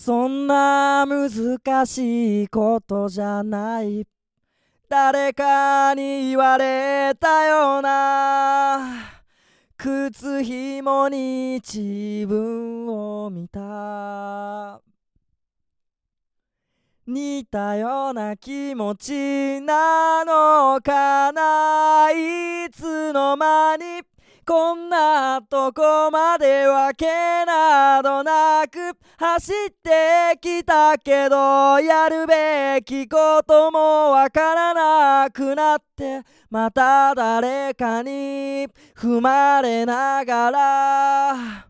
そんな難しいことじゃない。誰かに言われたような。靴ひもに自分を見た。似たような気持ちなのかな。いつの間にこんなとこまでわけなどなく走ってきたけどやるべきこともわからなくなってまた誰かに踏まれながら。